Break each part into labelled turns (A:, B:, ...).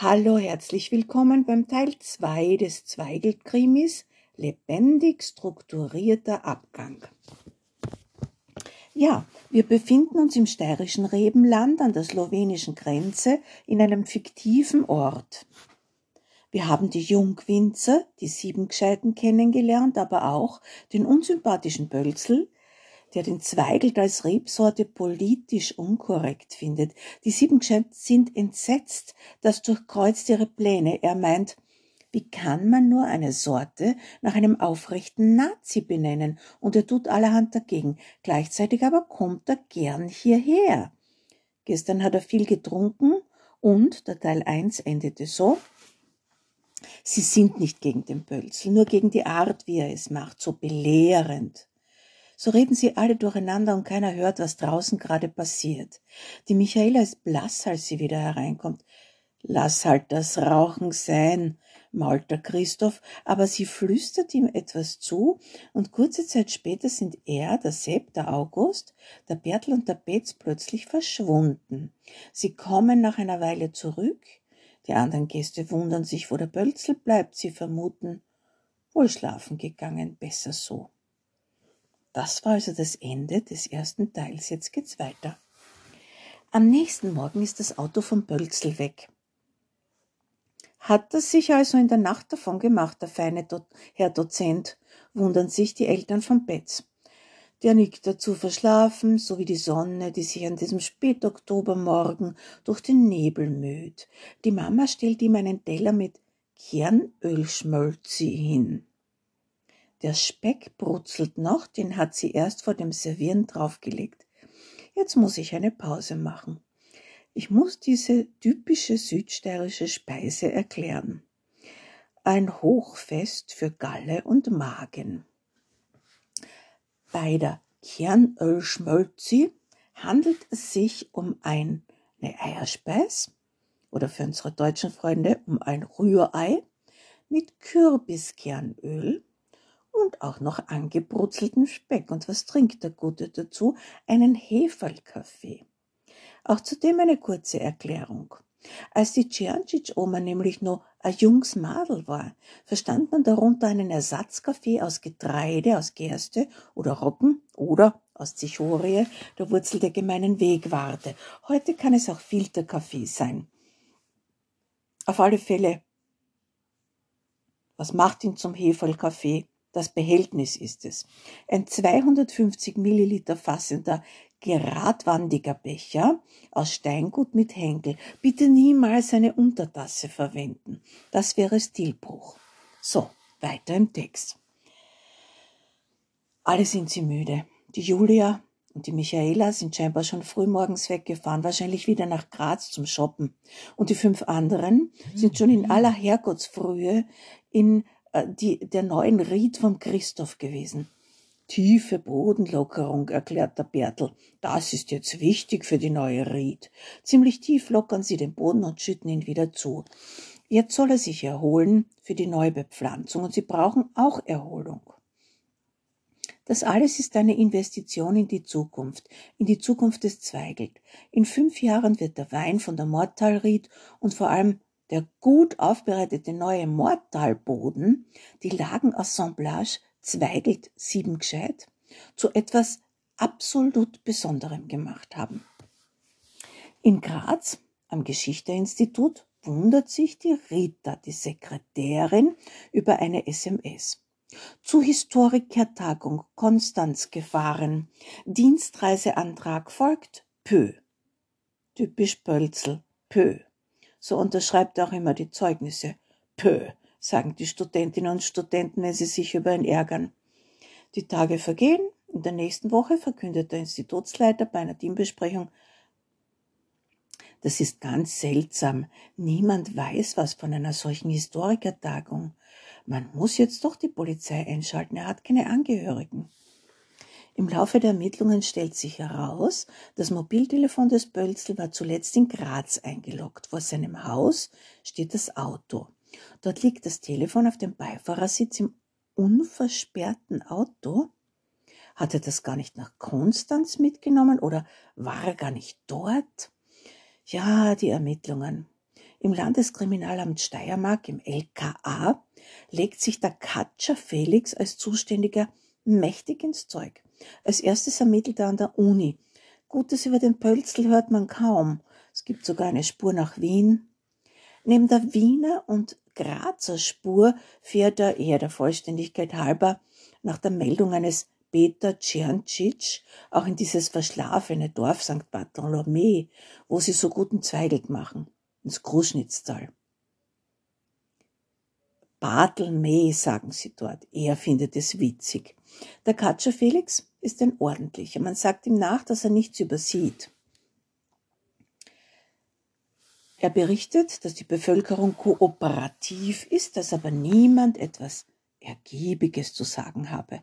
A: Hallo, herzlich willkommen beim Teil 2 des Zweigelt-Krimis Lebendig strukturierter Abgang. Ja, wir befinden uns im steirischen Rebenland an der slowenischen Grenze in einem fiktiven Ort. Wir haben die Jungwinzer, die Siebengescheiten kennengelernt, aber auch den unsympathischen Bölzel, der den Zweigelt als Rebsorte politisch unkorrekt findet. Die Siebengescheiten sind entsetzt, das durchkreuzt ihre Pläne. Er meint, wie kann man nur eine Sorte nach einem aufrechten Nazi benennen? Und er tut allerhand dagegen. Gleichzeitig aber kommt er gern hierher. Gestern hat er viel getrunken und der Teil 1 endete so. Sie sind nicht gegen den Pölzel, nur gegen die Art, wie er es macht, so belehrend. So reden sie alle durcheinander und keiner hört, was draußen gerade passiert. Die Michaela ist blass, als sie wieder hereinkommt. Lass halt das Rauchen sein, mault der Christoph, aber sie flüstert ihm etwas zu, und kurze Zeit später sind er, der Sepp, der August, der Bertel und der Betz plötzlich verschwunden. Sie kommen nach einer Weile zurück, die anderen Gäste wundern sich, wo der Bölzel bleibt, sie vermuten, wohl schlafen gegangen, besser so. Das war also das Ende des ersten Teils. Jetzt geht's weiter. Am nächsten Morgen ist das Auto vom Bölzel weg. Hat er sich also in der Nacht davon gemacht, der feine Do Herr Dozent, wundern sich die Eltern von Betz. Der nickt dazu verschlafen, so wie die Sonne, die sich an diesem Spätoktobermorgen durch den Nebel müht. Die Mama stellt ihm einen Teller mit Kernölschmölzi hin. Der Speck brutzelt noch, den hat sie erst vor dem Servieren draufgelegt. Jetzt muss ich eine Pause machen. Ich muss diese typische südsteirische Speise erklären. Ein Hochfest für Galle und Magen. Bei der Kernölschmölzi handelt es sich um eine Eierspeis oder für unsere deutschen Freunde um ein Rührei mit Kürbiskernöl, und auch noch angebrutzelten Speck. Und was trinkt der Gute dazu? Einen Heferlkaffee. Auch zudem eine kurze Erklärung. Als die Ciancic-Oma nämlich nur ein junges Madel war, verstand man darunter einen Ersatzkaffee aus Getreide, aus Gerste oder Roggen oder aus Zichorie, der Wurzel der gemeinen Wegwarte. Heute kann es auch Filterkaffee sein. Auf alle Fälle, was macht ihn zum Heferlkaffee? Das Behältnis ist es. Ein 250 Milliliter fassender, geradwandiger Becher aus Steingut mit Henkel. Bitte niemals eine Untertasse verwenden. Das wäre Stilbruch. So, weiter im Text. Alle sind sie müde. Die Julia und die Michaela sind scheinbar schon frühmorgens weggefahren, wahrscheinlich wieder nach Graz zum Shoppen. Und die fünf anderen sind schon in aller Herrgottsfrühe in die, der neuen Ried vom Christoph gewesen. Tiefe Bodenlockerung, erklärt der Bertel. Das ist jetzt wichtig für die neue Ried. Ziemlich tief lockern sie den Boden und schütten ihn wieder zu. Jetzt soll er sich erholen für die Neubepflanzung und sie brauchen auch Erholung. Das alles ist eine Investition in die Zukunft, in die Zukunft des Zweigelt. In fünf Jahren wird der Wein von der Mordtalried und vor allem der gut aufbereitete neue Mordtalboden, die Lagenassemblage Zweigelt Siebengescheit, zu etwas absolut Besonderem gemacht haben. In Graz am Geschichteinstitut wundert sich die Rita, die Sekretärin, über eine SMS. Zu Historikertagung Konstanz gefahren. Dienstreiseantrag folgt. Pö. Typisch Pölzel. Pö. So unterschreibt er auch immer die Zeugnisse. Pö, sagen die Studentinnen und Studenten, wenn sie sich über ihn ärgern. Die Tage vergehen. In der nächsten Woche verkündet der Institutsleiter bei einer Teambesprechung, das ist ganz seltsam. Niemand weiß was von einer solchen Historikertagung. Man muss jetzt doch die Polizei einschalten. Er hat keine Angehörigen. Im Laufe der Ermittlungen stellt sich heraus, das Mobiltelefon des Bölzel war zuletzt in Graz eingeloggt. Vor seinem Haus steht das Auto. Dort liegt das Telefon auf dem Beifahrersitz im unversperrten Auto. Hat er das gar nicht nach Konstanz mitgenommen oder war er gar nicht dort? Ja, die Ermittlungen. Im Landeskriminalamt Steiermark, im LKA, legt sich der Katscher Felix als Zuständiger mächtig ins Zeug. Als erstes ermittelt er an der Uni. Gutes über den Pölzl hört man kaum. Es gibt sogar eine Spur nach Wien. Neben der Wiener und Grazer Spur fährt er eher der Vollständigkeit halber nach der Meldung eines Peter Czerncic auch in dieses verschlafene Dorf St. Bartholomew, wo sie so guten Zweigelt machen, ins Kruschnitztal. Bartelmee, sagen sie dort. Er findet es witzig. Der Katscher Felix ist ein ordentlicher. Man sagt ihm nach, dass er nichts übersieht. Er berichtet, dass die Bevölkerung kooperativ ist, dass aber niemand etwas Ergiebiges zu sagen habe.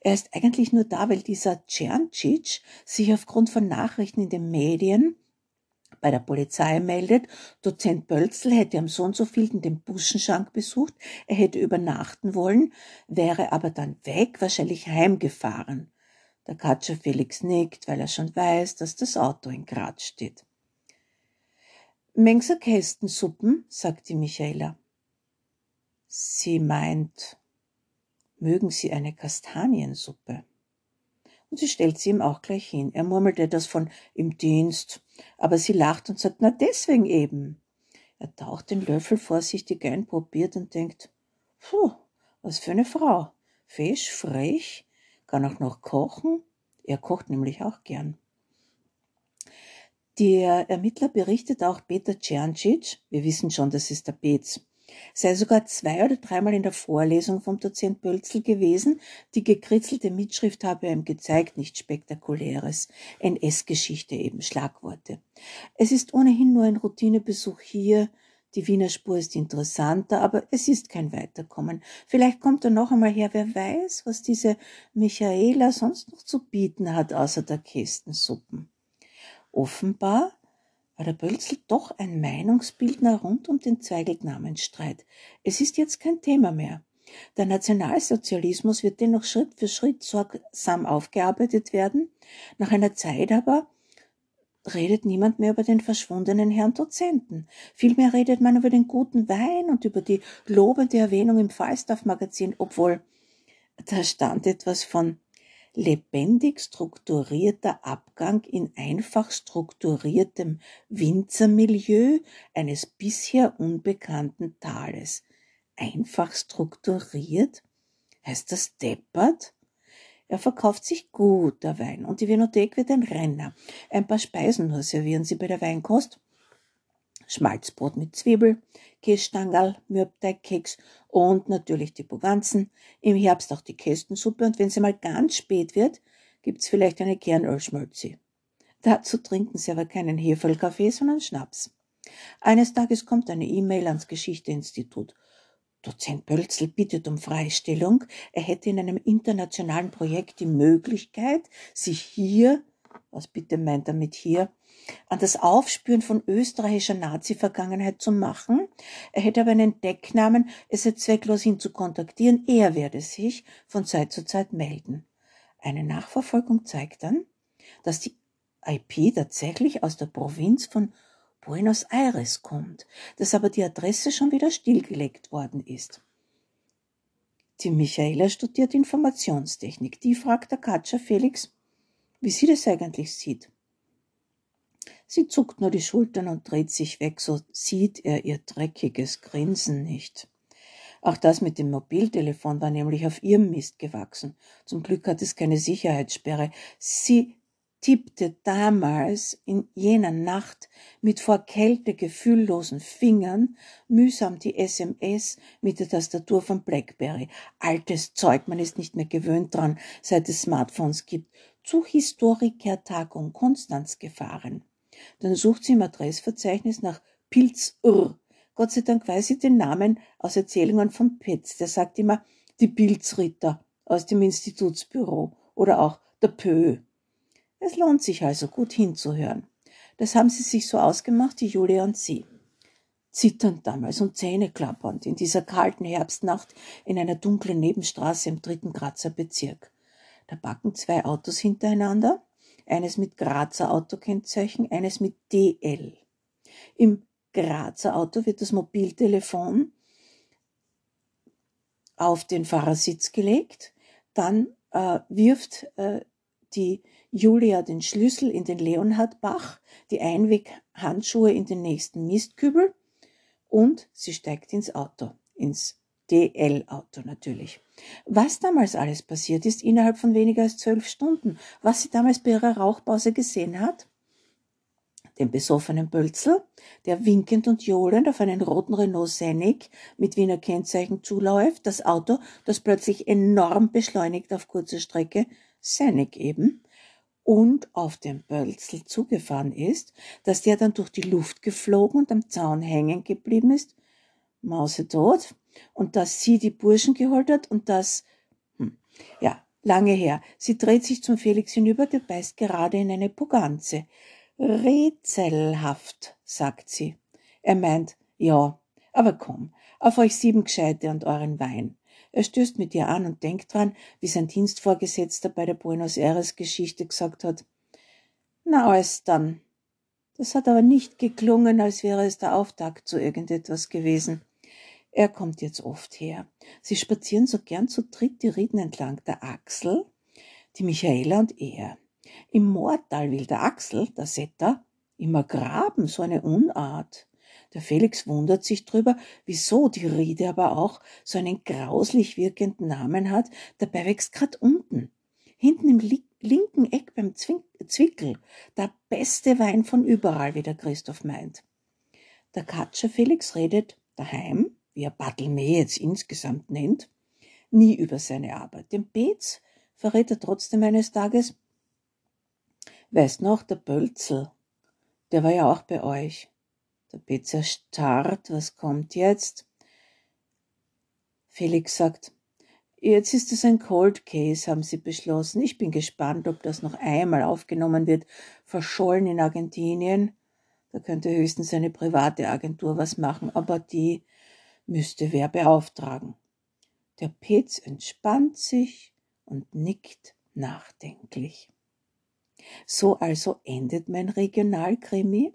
A: Er ist eigentlich nur da, weil dieser Czerncic sich aufgrund von Nachrichten in den Medien bei der Polizei meldet, Dozent Bölzl hätte am so und so vielten den Buschenschank besucht, er hätte übernachten wollen, wäre aber dann weg, wahrscheinlich heimgefahren. Der Katscher Felix nickt, weil er schon weiß, dass das Auto in Graz steht. Mengser Kästensuppen, sagt die Michaela. Sie meint, mögen Sie eine Kastaniensuppe? Und sie stellt sie ihm auch gleich hin. Er murmelt etwas von im Dienst, aber sie lacht und sagt, na deswegen eben. Er taucht den Löffel vorsichtig ein, probiert und denkt, puh, was für eine Frau. Fisch, frech, kann auch noch kochen. Er kocht nämlich auch gern. Der Ermittler berichtet auch Peter Czerncic, wir wissen schon, das ist der Betz, sei sogar zwei oder dreimal in der Vorlesung vom Dozent Bölzl gewesen. Die gekritzelte Mitschrift habe ihm gezeigt, nichts Spektakuläres. NS-Geschichte eben, Schlagworte. Es ist ohnehin nur ein Routinebesuch hier. Die Wiener Spur ist interessanter, aber es ist kein Weiterkommen. Vielleicht kommt er noch einmal her, wer weiß, was diese Michaela sonst noch zu bieten hat, außer der Kästensuppen. Offenbar war der Bölzl doch ein Meinungsbildner rund um den Zweigelnamenstreit. Es ist jetzt kein Thema mehr. Der Nationalsozialismus wird dennoch Schritt für Schritt sorgsam aufgearbeitet werden. Nach einer Zeit aber redet niemand mehr über den verschwundenen Herrn Dozenten. Vielmehr redet man über den guten Wein und über die lobende Erwähnung im Falstaff-Magazin, obwohl da stand etwas von lebendig strukturierter Abgang in einfach strukturiertem Winzermilieu eines bisher unbekannten Tales. Einfach strukturiert? Heißt das deppert? Er verkauft sich gut, der Wein, und die Vinothek wird ein Renner. Ein paar Speisen nur servieren sie bei der Weinkost. Schmalzbrot mit Zwiebel, Kässtangerl, Mürbteigkeks und natürlich die Boganzen. Im Herbst auch die Kästensuppe und wenn sie mal ganz spät wird, gibt's vielleicht eine Kernölschmölzi. Dazu trinken sie aber keinen Hefelkaffee, sondern Schnaps. Eines Tages kommt eine E-Mail ans Geschichteinstitut. Dozent Bölzl bittet um Freistellung. Er hätte in einem internationalen Projekt die Möglichkeit, sich hier, was bitte meint er mit hier, an das Aufspüren von österreichischer Nazi-Vergangenheit zu machen. Er hätte aber einen Decknamen, es sei zwecklos ihn zu kontaktieren. Er werde sich von Zeit zu Zeit melden. Eine Nachverfolgung zeigt dann, dass die IP tatsächlich aus der Provinz von Buenos Aires kommt, dass aber die Adresse schon wieder stillgelegt worden ist. Die Michaela studiert Informationstechnik. Die fragt der Katscher Felix, wie sie das eigentlich sieht. Sie zuckt nur die Schultern und dreht sich weg, so sieht er ihr dreckiges Grinsen nicht. Auch das mit dem Mobiltelefon war nämlich auf ihrem Mist gewachsen. Zum Glück hat es keine Sicherheitssperre. Sie tippte damals in jener Nacht mit vor Kälte gefühllosen Fingern mühsam die SMS mit der Tastatur von Blackberry. Altes Zeug, man ist nicht mehr gewöhnt dran, seit es Smartphones gibt. Zu Historikertagung Konstanz gefahren. Dann sucht sie im Adressverzeichnis nach Pilzr. Gott sei Dank weiß sie den Namen aus Erzählungen von Petz. Der sagt immer die Pilzritter aus dem Institutsbüro oder auch der Pö. Es lohnt sich also gut hinzuhören. Das haben sie sich so ausgemacht, die Julia und sie. Zitternd damals und zähneklappernd in dieser kalten Herbstnacht in einer dunklen Nebenstraße im dritten Grazer Bezirk. Da backen zwei Autos hintereinander eines mit Grazer Autokennzeichen, eines mit DL. Im Grazer Auto wird das Mobiltelefon auf den Fahrersitz gelegt, dann äh, wirft äh, die Julia den Schlüssel in den Leonhardbach, die Einweghandschuhe in den nächsten Mistkübel und sie steigt ins Auto, ins DL-Auto natürlich. Was damals alles passiert ist innerhalb von weniger als zwölf Stunden, was sie damals bei ihrer Rauchpause gesehen hat, den besoffenen Bölzel, der winkend und johlend auf einen roten Renault Scenic mit Wiener Kennzeichen zuläuft, das Auto, das plötzlich enorm beschleunigt auf kurzer Strecke, Scenic eben, und auf den Bölzel zugefahren ist, dass der dann durch die Luft geflogen und am Zaun hängen geblieben ist, mausetot, und dass sie die Burschen geholt hat und dass, hm, ja, lange her. Sie dreht sich zum Felix hinüber, der beißt gerade in eine Poganze. Rätselhaft, sagt sie. Er meint, ja, aber komm, auf euch sieben Gescheite und euren Wein. Er stößt mit ihr an und denkt dran, wie sein Dienstvorgesetzter bei der Buenos Aires Geschichte gesagt hat. Na, alles dann. Das hat aber nicht geklungen, als wäre es der Auftakt zu irgendetwas gewesen. Er kommt jetzt oft her. Sie spazieren so gern zu dritt die Rieden entlang der Axel, die Michaela und er. Im Moortal will der Axel, der Setter, immer graben, so eine Unart. Der Felix wundert sich drüber, wieso die Riede aber auch so einen grauslich wirkenden Namen hat. Dabei wächst grad unten, hinten im linken Eck beim Zwickel, der beste Wein von überall, wie der Christoph meint. Der Katscher Felix redet daheim, wie er Bartelme jetzt insgesamt nennt, nie über seine Arbeit. Den Beetz verrät er trotzdem eines Tages, weißt noch, der Bölzel, der war ja auch bei euch. Der Betz erstarrt, was kommt jetzt? Felix sagt, jetzt ist es ein Cold Case, haben sie beschlossen. Ich bin gespannt, ob das noch einmal aufgenommen wird. Verschollen in Argentinien. Da könnte höchstens eine private Agentur was machen, aber die müsste wer beauftragen. Der Petz entspannt sich und nickt nachdenklich. So also endet mein Regionalkrimi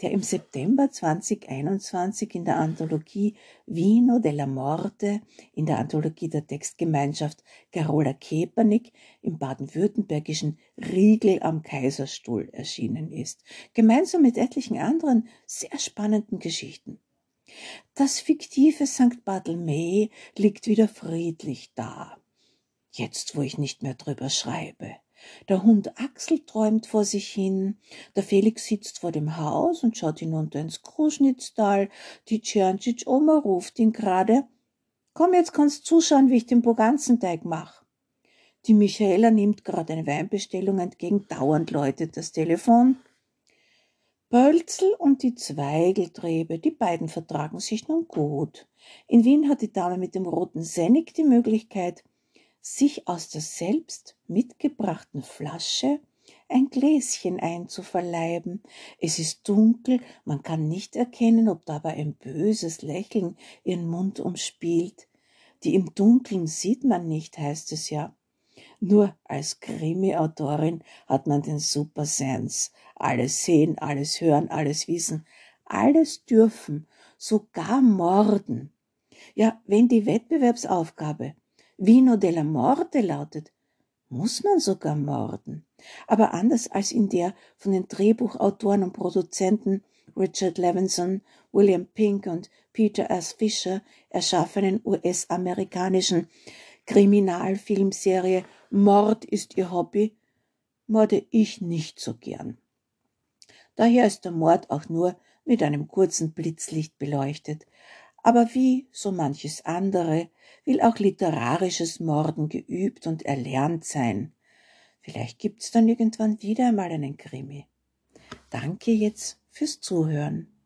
A: der im September 2021 in der Anthologie Vino della Morte in der Anthologie der Textgemeinschaft Carola Kepernick im baden-württembergischen Riegel am Kaiserstuhl erschienen ist, gemeinsam mit etlichen anderen sehr spannenden Geschichten. Das fiktive St. Barthelme liegt wieder friedlich da, jetzt wo ich nicht mehr drüber schreibe. Der Hund Axel träumt vor sich hin, der Felix sitzt vor dem Haus und schaut hinunter ins Kruschnitztal, die Tscherntschitsch-Oma ruft ihn gerade. Komm, jetzt kannst zuschauen, wie ich den Boganzenteig mach. Die Michaela nimmt gerade eine Weinbestellung entgegen, dauernd läutet das Telefon. Pölzel und die Zweigeltrebe, die beiden vertragen sich nun gut. In Wien hat die Dame mit dem roten Sennig die Möglichkeit, sich aus der selbst mitgebrachten Flasche ein Gläschen einzuverleiben. Es ist dunkel, man kann nicht erkennen, ob dabei ein böses Lächeln ihren Mund umspielt. Die im Dunkeln sieht man nicht, heißt es ja. Nur als Krimi-Autorin hat man den Super Sense. Alles sehen, alles hören, alles wissen, alles dürfen, sogar morden. Ja, wenn die Wettbewerbsaufgabe Vino della Morte lautet, muss man sogar morden. Aber anders als in der von den Drehbuchautoren und Produzenten Richard Levinson, William Pink und Peter S. Fisher erschaffenen US-amerikanischen Kriminalfilmserie Mord ist ihr Hobby, morde ich nicht so gern. Daher ist der Mord auch nur mit einem kurzen Blitzlicht beleuchtet, aber wie so manches andere will auch literarisches Morden geübt und erlernt sein. Vielleicht gibt's dann irgendwann wieder einmal einen Krimi. Danke jetzt fürs Zuhören.